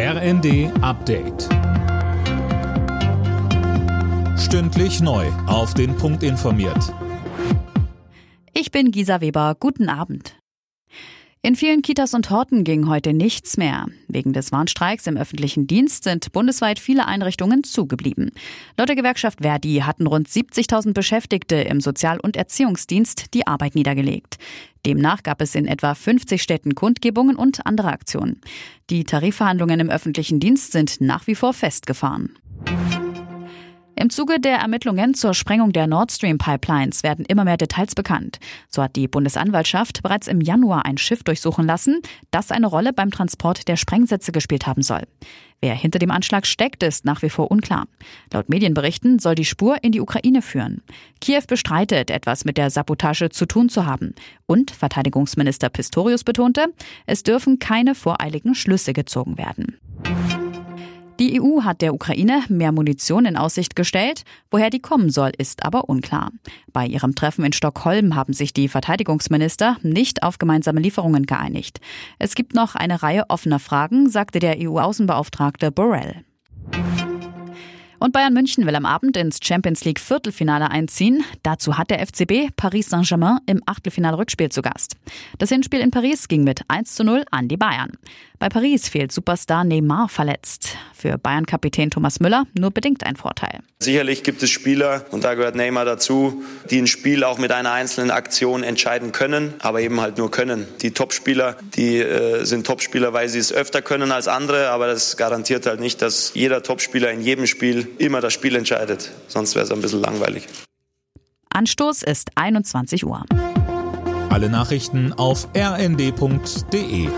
RND Update. Stündlich neu. Auf den Punkt informiert. Ich bin Gisa Weber. Guten Abend. In vielen Kitas und Horten ging heute nichts mehr. Wegen des Warnstreiks im öffentlichen Dienst sind bundesweit viele Einrichtungen zugeblieben. Laut der Gewerkschaft Verdi hatten rund 70.000 Beschäftigte im Sozial- und Erziehungsdienst die Arbeit niedergelegt. Demnach gab es in etwa 50 Städten Kundgebungen und andere Aktionen. Die Tarifverhandlungen im öffentlichen Dienst sind nach wie vor festgefahren. Im Zuge der Ermittlungen zur Sprengung der Nord Stream Pipelines werden immer mehr Details bekannt. So hat die Bundesanwaltschaft bereits im Januar ein Schiff durchsuchen lassen, das eine Rolle beim Transport der Sprengsätze gespielt haben soll. Wer hinter dem Anschlag steckt, ist nach wie vor unklar. Laut Medienberichten soll die Spur in die Ukraine führen. Kiew bestreitet, etwas mit der Sabotage zu tun zu haben. Und Verteidigungsminister Pistorius betonte, es dürfen keine voreiligen Schlüsse gezogen werden. Die EU hat der Ukraine mehr Munition in Aussicht gestellt. Woher die kommen soll, ist aber unklar. Bei ihrem Treffen in Stockholm haben sich die Verteidigungsminister nicht auf gemeinsame Lieferungen geeinigt. Es gibt noch eine Reihe offener Fragen, sagte der EU-Außenbeauftragte Borrell. Und Bayern München will am Abend ins Champions League Viertelfinale einziehen. Dazu hat der FCB Paris Saint-Germain im Achtelfinale-Rückspiel zu Gast. Das Hinspiel in Paris ging mit 1 zu 0 an die Bayern. Bei Paris fehlt Superstar Neymar verletzt. Für Bayern-Kapitän Thomas Müller nur bedingt ein Vorteil. Sicherlich gibt es Spieler, und da gehört Neymar dazu, die ein Spiel auch mit einer einzelnen Aktion entscheiden können, aber eben halt nur können. Die Topspieler, die äh, sind Topspieler, weil sie es öfter können als andere, aber das garantiert halt nicht, dass jeder Topspieler in jedem Spiel immer das Spiel entscheidet. Sonst wäre es ein bisschen langweilig. Anstoß ist 21 Uhr. Alle Nachrichten auf rnd.de